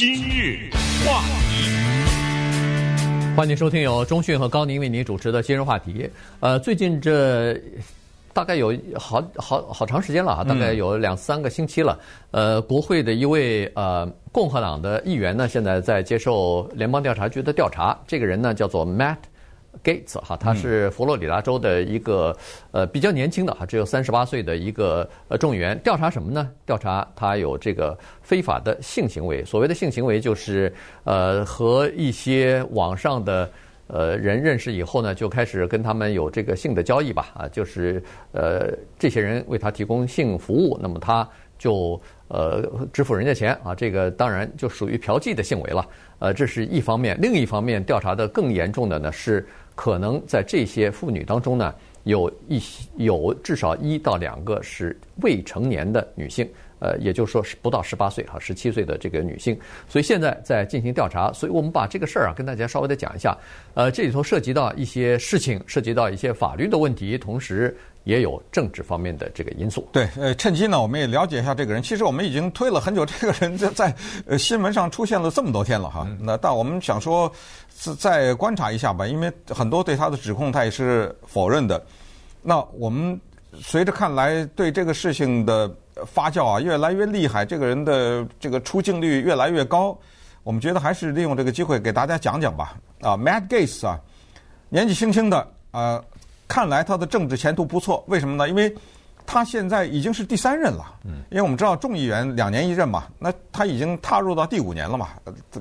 今日话题，欢迎收听由中讯和高宁为您主持的今日话题。呃，最近这大概有好好好长时间了啊，大概有两三个星期了。呃，国会的一位呃共和党的议员呢，现在在接受联邦调查局的调查。这个人呢，叫做 Matt。Gates 哈，他是佛罗里达州的一个呃比较年轻的哈，只有三十八岁的一个呃众议员。调查什么呢？调查他有这个非法的性行为。所谓的性行为，就是呃和一些网上的呃人认识以后呢，就开始跟他们有这个性的交易吧啊，就是呃这些人为他提供性服务，那么他就呃支付人家钱啊，这个当然就属于嫖妓的行为了。呃，这是一方面，另一方面调查的更严重的呢是。可能在这些妇女当中呢，有一有至少一到两个是未成年的女性，呃，也就是说是不到十八岁哈，十七岁的这个女性。所以现在在进行调查，所以我们把这个事儿啊跟大家稍微的讲一下。呃，这里头涉及到一些事情，涉及到一些法律的问题，同时也有政治方面的这个因素。对，呃，趁机呢，我们也了解一下这个人。其实我们已经推了很久，这个人在在呃新闻上出现了这么多天了哈。那但我们想说。再观察一下吧，因为很多对他的指控他也是否认的。那我们随着看来对这个事情的发酵啊越来越厉害，这个人的这个出镜率越来越高，我们觉得还是利用这个机会给大家讲讲吧。啊，Matt Gaetz 啊，年纪轻轻的啊，看来他的政治前途不错。为什么呢？因为他现在已经是第三任了。嗯。因为我们知道众议员两年一任嘛，那他已经踏入到第五年了嘛，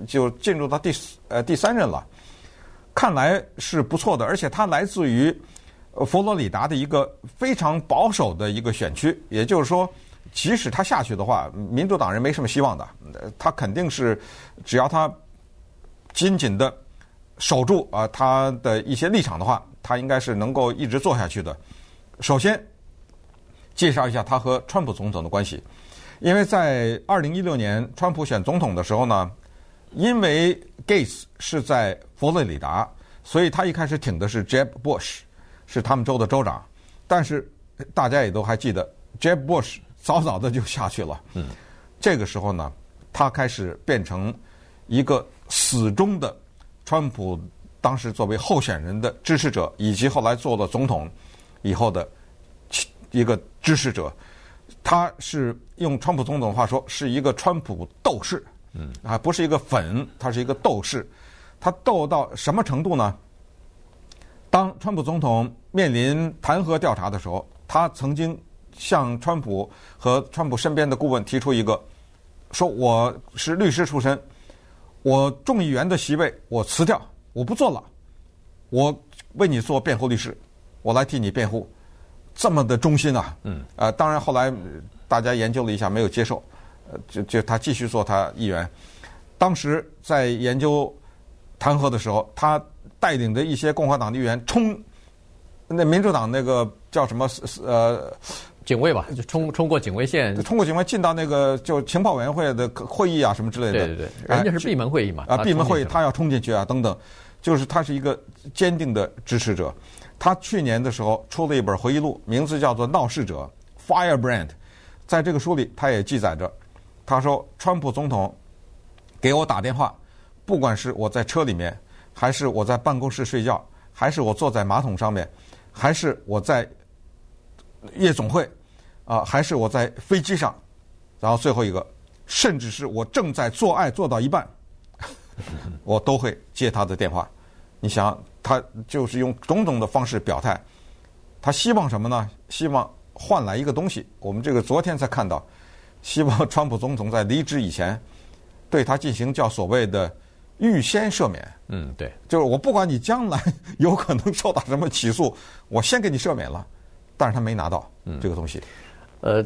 就进入到第呃第三任了。看来是不错的，而且他来自于佛罗里达的一个非常保守的一个选区，也就是说，即使他下去的话，民主党人没什么希望的。他肯定是只要他紧紧的守住啊他的一些立场的话，他应该是能够一直做下去的。首先，介绍一下他和川普总统的关系，因为在二零一六年川普选总统的时候呢。因为 Gates 是在佛罗里达，所以他一开始挺的是 Jeb Bush，是他们州的州长。但是大家也都还记得，Jeb Bush 早早的就下去了。嗯，这个时候呢，他开始变成一个死忠的川普当时作为候选人的支持者，以及后来做了总统以后的一个支持者。他是用川普总统的话说，是一个川普斗士。嗯，啊，不是一个粉，他是一个斗士，他斗到什么程度呢？当川普总统面临弹劾调查的时候，他曾经向川普和川普身边的顾问提出一个，说我是律师出身，我众议员的席位我辞掉，我不做了，我为你做辩护律师，我来替你辩护，这么的忠心啊！嗯，啊，当然后来大家研究了一下，没有接受。就就他继续做他议员，当时在研究弹劾的时候，他带领着一些共和党的议员冲，那民主党那个叫什么呃警卫吧，就冲冲过警卫线，冲过警卫进到那个就情报委员会的会议啊什么之类的。对对对，人家是闭门会议嘛。啊，闭门会议他要冲进去啊等等，就是他是一个坚定的支持者。他去年的时候出了一本回忆录，名字叫做《闹事者》（Firebrand）。在这个书里，他也记载着。他说：“川普总统给我打电话，不管是我在车里面，还是我在办公室睡觉，还是我坐在马桶上面，还是我在夜总会，啊，还是我在飞机上，然后最后一个，甚至是我正在做爱做到一半，我都会接他的电话。你想，他就是用种种的方式表态，他希望什么呢？希望换来一个东西。我们这个昨天才看到。”希望川普总统在离职以前，对他进行叫所谓的预先赦免。嗯，对，就是我不管你将来 有可能受到什么起诉，我先给你赦免了。但是他没拿到这个东西。呃，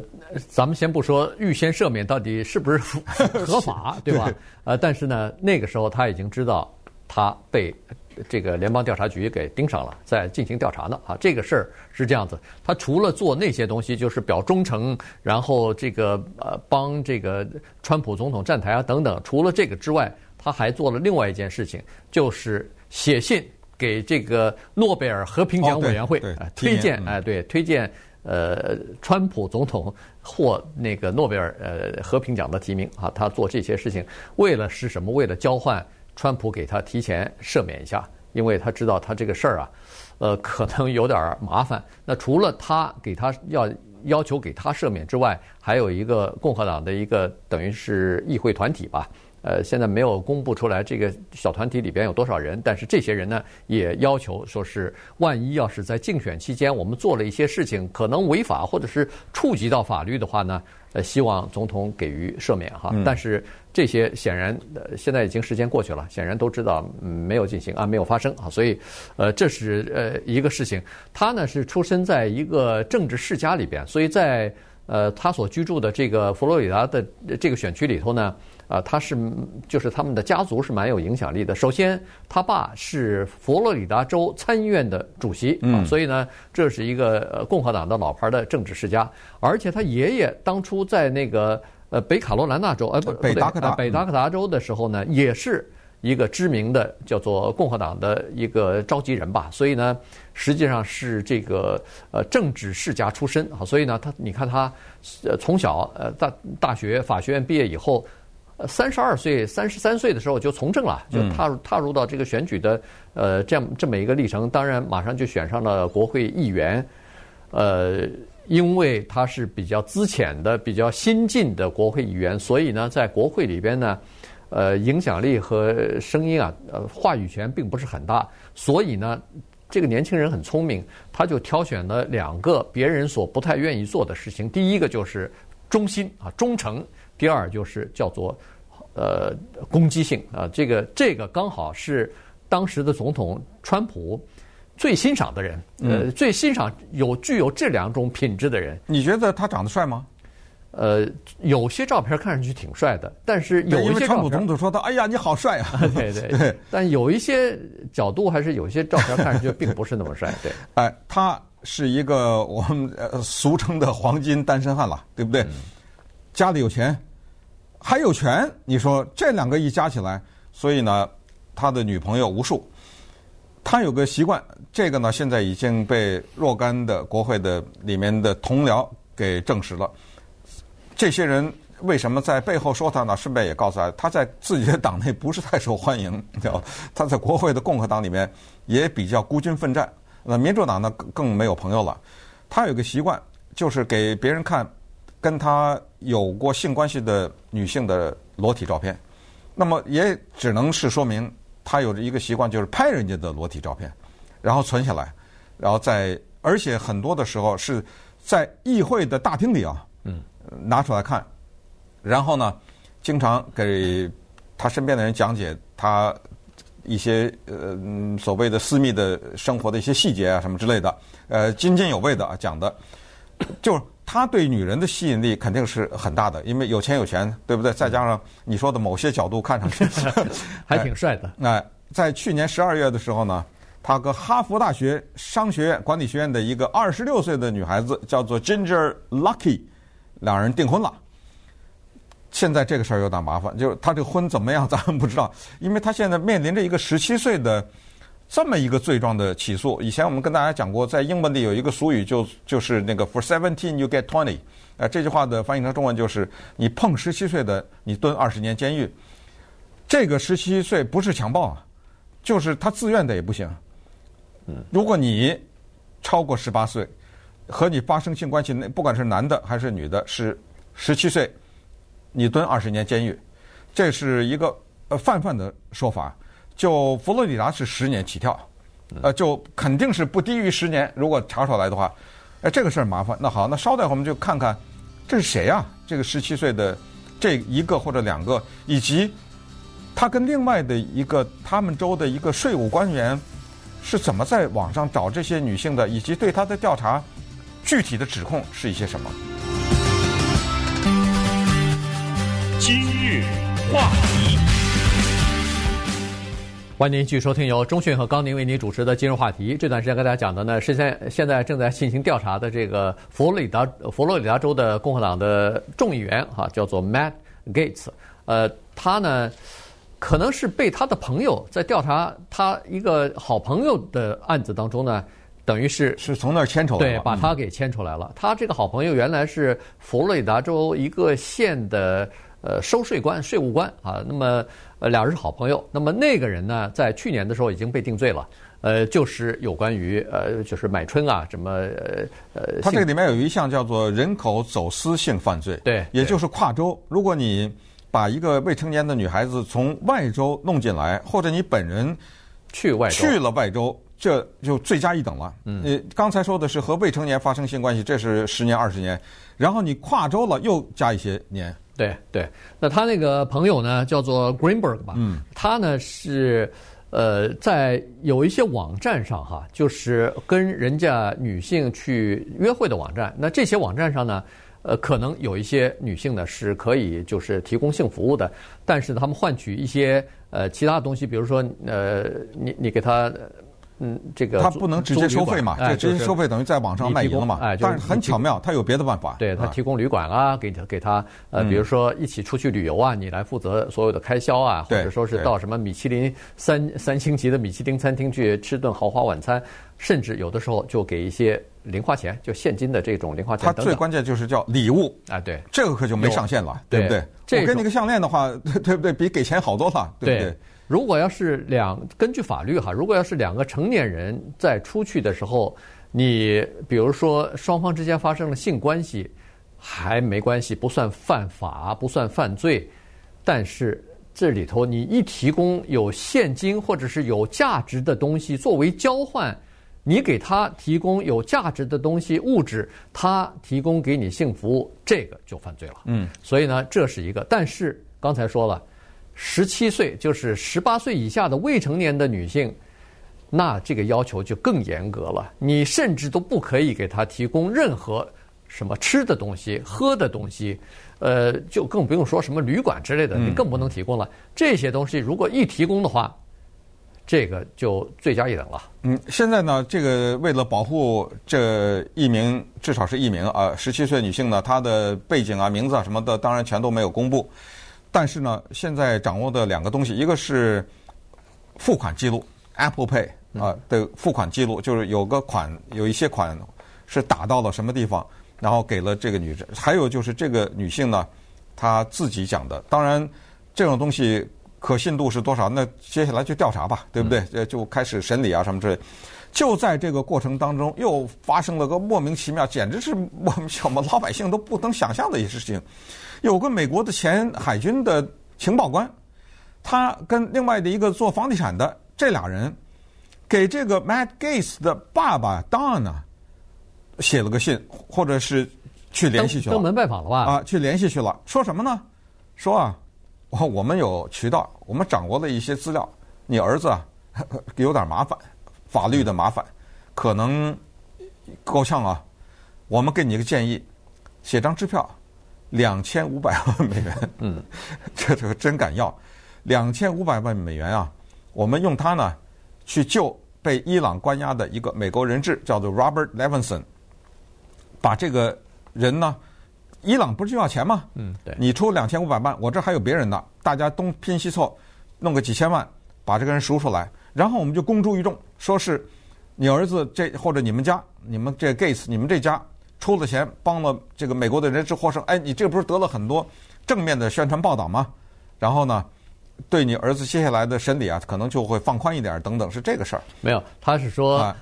咱们先不说预先赦免到底是不是 合法，对吧？呃，但是呢，那个时候他已经知道他被。这个联邦调查局给盯上了，在进行调查呢。啊，这个事儿是这样子，他除了做那些东西，就是表忠诚，然后这个呃帮这个川普总统站台啊等等。除了这个之外，他还做了另外一件事情，就是写信给这个诺贝尔和平奖委员会，推荐哎，对，推荐呃，川普总统获那个诺贝尔呃和平奖的提名啊，他做这些事情为了是什么？为了交换川普给他提前赦免一下，因为他知道他这个事儿啊，呃，可能有点麻烦。那除了他给他要要求给他赦免之外，还有一个共和党的一个等于是议会团体吧。呃，现在没有公布出来这个小团体里边有多少人，但是这些人呢也要求说是，万一要是在竞选期间我们做了一些事情可能违法或者是触及到法律的话呢，呃，希望总统给予赦免哈。但是这些显然呃现在已经时间过去了，显然都知道没有进行啊，没有发生啊，所以呃这是呃一个事情。他呢是出生在一个政治世家里边，所以在呃他所居住的这个佛罗里达的这个选区里头呢。啊，他是就是他们的家族是蛮有影响力的。首先，他爸是佛罗里达州参议院的主席，啊，所以呢，这是一个共和党的老牌的政治世家。而且他爷爷当初在那个呃北卡罗来纳州，呃不北达科达北达科达州的时候呢，也是一个知名的叫做共和党的一个召集人吧。所以呢，实际上是这个呃政治世家出身啊。所以呢，他你看他呃从小呃大大学法学院毕业以后。三十二岁、三十三岁的时候就从政了，就踏入踏入到这个选举的呃这样这么一个历程。当然，马上就选上了国会议员。呃，因为他是比较资浅的、比较新进的国会议员，所以呢，在国会里边呢，呃，影响力和声音啊，呃，话语权并不是很大。所以呢，这个年轻人很聪明，他就挑选了两个别人所不太愿意做的事情。第一个就是忠心啊，忠诚。第二就是叫做，呃，攻击性啊，这个这个刚好是当时的总统川普最欣赏的人，呃，最欣赏有具有这两种品质的人。你觉得他长得帅吗？呃，有些照片看上去挺帅的，但是有一些川普总统说他，哎呀，你好帅啊！对对 对，但有一些角度还是有些照片看上去并不是那么帅。对，哎，他是一个我们呃俗称的黄金单身汉了，对不对？家里有钱，还有权，你说这两个一加起来，所以呢，他的女朋友无数。他有个习惯，这个呢，现在已经被若干的国会的里面的同僚给证实了。这些人为什么在背后说他呢？顺便也告诉他，他在自己的党内不是太受欢迎，知道吧？他在国会的共和党里面也比较孤军奋战。那民主党呢，更没有朋友了。他有个习惯，就是给别人看。跟他有过性关系的女性的裸体照片，那么也只能是说明他有着一个习惯，就是拍人家的裸体照片，然后存下来，然后在而且很多的时候是在议会的大厅里啊，嗯，拿出来看，然后呢，经常给他身边的人讲解他一些呃所谓的私密的生活的一些细节啊什么之类的，呃津津有味的讲的，就。他对女人的吸引力肯定是很大的，因为有钱有钱，对不对？再加上你说的某些角度看上去 还挺帅的。哎，在去年十二月的时候呢，他跟哈佛大学商学院管理学院的一个二十六岁的女孩子叫做 Ginger Lucky，两人订婚了。现在这个事儿有点麻烦，就是他这个婚怎么样，咱们不知道，因为他现在面临着一个十七岁的。这么一个罪状的起诉，以前我们跟大家讲过，在英文里有一个俗语，就就是那个 “for seventeen you get twenty”，呃，这句话的翻译成中文就是“你碰十七岁的，你蹲二十年监狱”。这个十七岁不是强暴啊，就是他自愿的也不行。嗯，如果你超过十八岁，和你发生性关系，那不管是男的还是女的，是十七岁，你蹲二十年监狱，这是一个呃泛泛的说法。就佛罗里达是十年起跳，呃，就肯定是不低于十年。如果查出来的话，哎，这个事儿麻烦。那好，那稍待会儿我们就看看这是谁呀？这个十七岁的这一个或者两个，以及他跟另外的一个他们州的一个税务官员是怎么在网上找这些女性的，以及对他的调查具体的指控是一些什么？今日话题。欢迎您继续收听由中讯和高宁为您主持的今日话题。这段时间跟大家讲的呢，是现现在正在进行调查的这个佛罗里达佛罗里达州的共和党的众议员哈，叫做 Matt Gaetz。呃，他呢可能是被他的朋友在调查他一个好朋友的案子当中呢，等于是是从那儿牵出来对，把他给牵出来了。他这个好朋友原来是佛罗里达州一个县的呃收税官、税务官啊。那么呃俩人是好朋友。那么那个人呢，在去年的时候已经被定罪了。呃，就是有关于呃，就是买春啊，什么呃呃。他这个里面有一项叫做人口走私性犯罪，对，也就是跨州。如果你把一个未成年的女孩子从外州弄进来，或者你本人去外去了外州，这就罪加一等了。嗯，你刚才说的是和未成年发生性关系，这是十年二十年，然后你跨州了又加一些年。对对，那他那个朋友呢，叫做 Greenberg 吧，嗯，他呢是。呃，在有一些网站上哈，就是跟人家女性去约会的网站。那这些网站上呢，呃，可能有一些女性呢是可以就是提供性服务的，但是他们换取一些呃其他东西，比如说呃，你你给他。嗯，这个他不能直接收费嘛？这直接收费等于在网上卖淫了嘛？哎，但是很巧妙，他有别的办法。对他提供旅馆啊，给他给他呃，比如说一起出去旅游啊，你来负责所有的开销啊，或者说是到什么米其林三三星级的米其林餐厅去吃顿豪华晚餐，甚至有的时候就给一些零花钱，就现金的这种零花钱。他最关键就是叫礼物啊，对，这个可就没上限了，对不对？我给你个项链的话，对不对？比给钱好多了，对不对？如果要是两根据法律哈，如果要是两个成年人在出去的时候，你比如说双方之间发生了性关系，还没关系，不算犯法，不算犯罪。但是这里头你一提供有现金或者是有价值的东西作为交换，你给他提供有价值的东西物质，他提供给你性服务，这个就犯罪了。嗯，所以呢，这是一个。但是刚才说了。十七岁就是十八岁以下的未成年的女性，那这个要求就更严格了。你甚至都不可以给她提供任何什么吃的东西、喝的东西，呃，就更不用说什么旅馆之类的，你更不能提供了。这些东西如果一提供的话，这个就罪加一等了。嗯，现在呢，这个为了保护这一名至少是一名啊十七岁女性呢，她的背景啊、名字啊什么的，当然全都没有公布。但是呢，现在掌握的两个东西，一个是付款记录，Apple Pay 啊的付款记录，就是有个款，有一些款是打到了什么地方，然后给了这个女人。还有就是这个女性呢，她自己讲的。当然，这种东西可信度是多少？那接下来就调查吧，对不对？呃，就开始审理啊什么之类。就在这个过程当中，又发生了个莫名其妙，简直是我们我们老百姓都不能想象的一些事情。有个美国的前海军的情报官，他跟另外的一个做房地产的这俩人，给这个 Matt Gaetz 的爸爸 Don 呢写了个信，或者是去联系去了，登门拜访了吧？啊，去联系去了，说什么呢？说啊，我我们有渠道，我们掌握了一些资料，你儿子啊 有点麻烦，法律的麻烦，可能够呛啊。我们给你一个建议，写张支票。两千五百万美元，嗯，这这个真敢要，两千五百万美元啊！我们用它呢，去救被伊朗关押的一个美国人质，叫做 Robert Levinson。把这个人呢，伊朗不是就要钱吗？嗯，对，你出两千五百万，我这还有别人呢，大家东拼西凑，弄个几千万，把这个人赎出来，然后我们就公诸于众，说是你儿子这或者你们家，你们这 Gates，你们这家。出了钱帮了这个美国的人质获胜，哎，你这不是得了很多正面的宣传报道吗？然后呢，对你儿子接下来的审理啊，可能就会放宽一点等等，是这个事儿。没有，他是说，啊、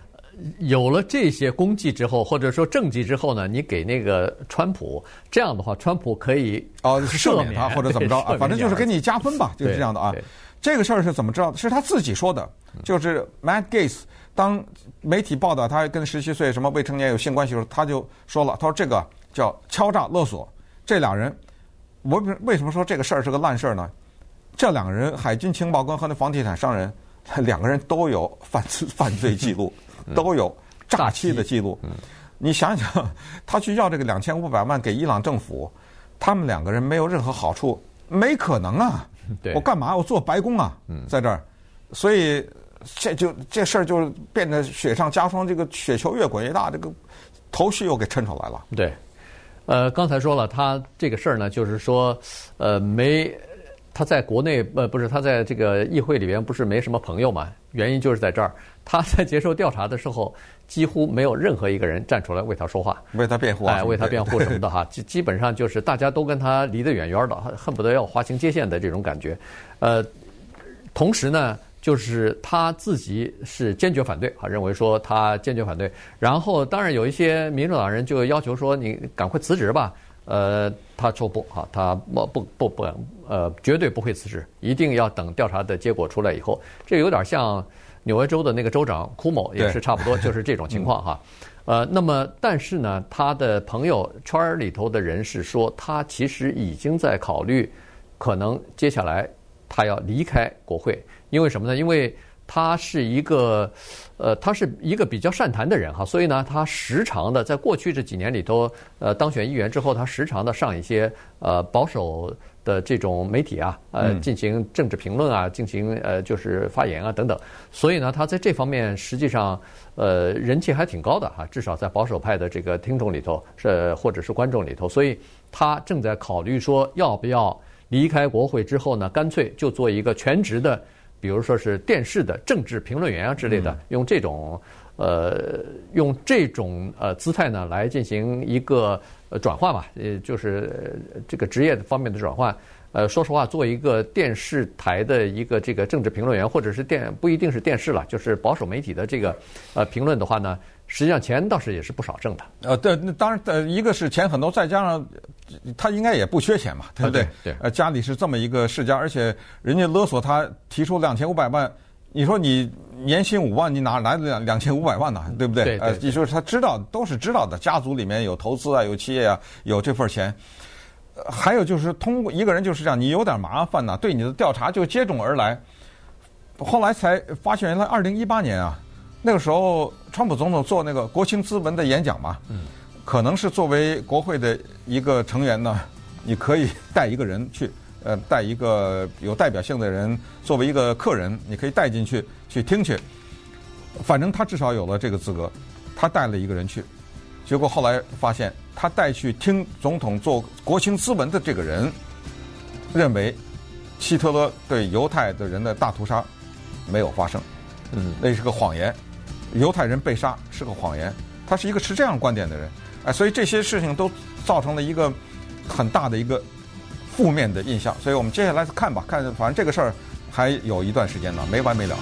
有了这些功绩之后，或者说政绩之后呢，你给那个川普这样的话，川普可以哦赦免他或者怎么着 啊，反正就是给你加分吧，就是这样的啊。这个事儿是怎么知道的？是他自己说的，就是 Matt Gates。当媒体报道他跟十七岁什么未成年有性关系的时候，他就说了：“他说这个叫敲诈勒索。”这俩人，我为什么说这个事儿是个烂事儿呢？这两个人，海军情报官和那房地产商人，两个人都有犯犯罪记录，都有诈欺的记录。你想想，他去要这个两千五百万给伊朗政府，他们两个人没有任何好处，没可能啊！我干嘛？我做白宫啊，在这儿，所以。这就这事儿就变得雪上加霜，这个雪球越滚越大，这个头绪又给抻出来了。对，呃，刚才说了，他这个事儿呢，就是说，呃，没他在国内呃不是他在这个议会里边不是没什么朋友嘛？原因就是在这儿，他在接受调查的时候，几乎没有任何一个人站出来为他说话，为他辩护啊，哎，为他辩护什么的哈。基基本上就是大家都跟他离得远远的，恨不得要划清界限的这种感觉。呃，同时呢，就是他自己是坚决反对啊，认为说他坚决反对。然后当然有一些民主党人就要求说你赶快辞职吧。呃，他说不，哈，他不不不不，呃，绝对不会辞职，一定要等调查的结果出来以后。这有点像纽约州的那个州长库某，也是差不多，就是这种情况哈。呃，那么但是呢，他的朋友圈里头的人是说，他其实已经在考虑，可能接下来他要离开国会，因为什么呢？因为他是一个，呃，他是一个比较善谈的人哈，所以呢，他时常的在过去这几年里头，呃，当选议员之后，他时常的上一些呃保守的这种媒体啊，呃，进行政治评论啊，进行呃就是发言啊等等，所以呢，他在这方面实际上呃人气还挺高的哈，至少在保守派的这个听众里头是或者是观众里头，所以他正在考虑说要不要离开国会之后呢，干脆就做一个全职的。比如说是电视的政治评论员啊之类的，用这种呃用这种呃姿态呢来进行一个呃转换吧，呃就是这个职业方面的转换。呃，说实话，做一个电视台的一个这个政治评论员，或者是电不一定是电视了，就是保守媒体的这个呃评论的话呢。实际上钱倒是也是不少挣的。呃，对，那当然，呃，一个是钱很多，再加上他应该也不缺钱嘛，对不对？对。呃，家里是这么一个世家，而且人家勒索他提出两千五百万，你说你年薪五万，你哪来的两两千五百万呢？对不对？对。呃，就是他知道，都是知道的，家族里面有投资啊，有企业啊，有这份钱。还有就是通过一个人就是这样，你有点麻烦呢，对你的调查就接踵而来。后来才发现，原来二零一八年啊。那个时候，川普总统做那个国情咨文的演讲嘛，可能是作为国会的一个成员呢，你可以带一个人去，呃，带一个有代表性的人作为一个客人，你可以带进去去听去。反正他至少有了这个资格，他带了一个人去，结果后来发现，他带去听总统做国情咨文的这个人，认为希特勒对犹太的人的大屠杀没有发生，嗯，那是个谎言。犹太人被杀是个谎言，他是一个持这样观点的人，哎，所以这些事情都造成了一个很大的一个负面的印象，所以我们接下来看吧，看反正这个事儿还有一段时间呢，没完没了。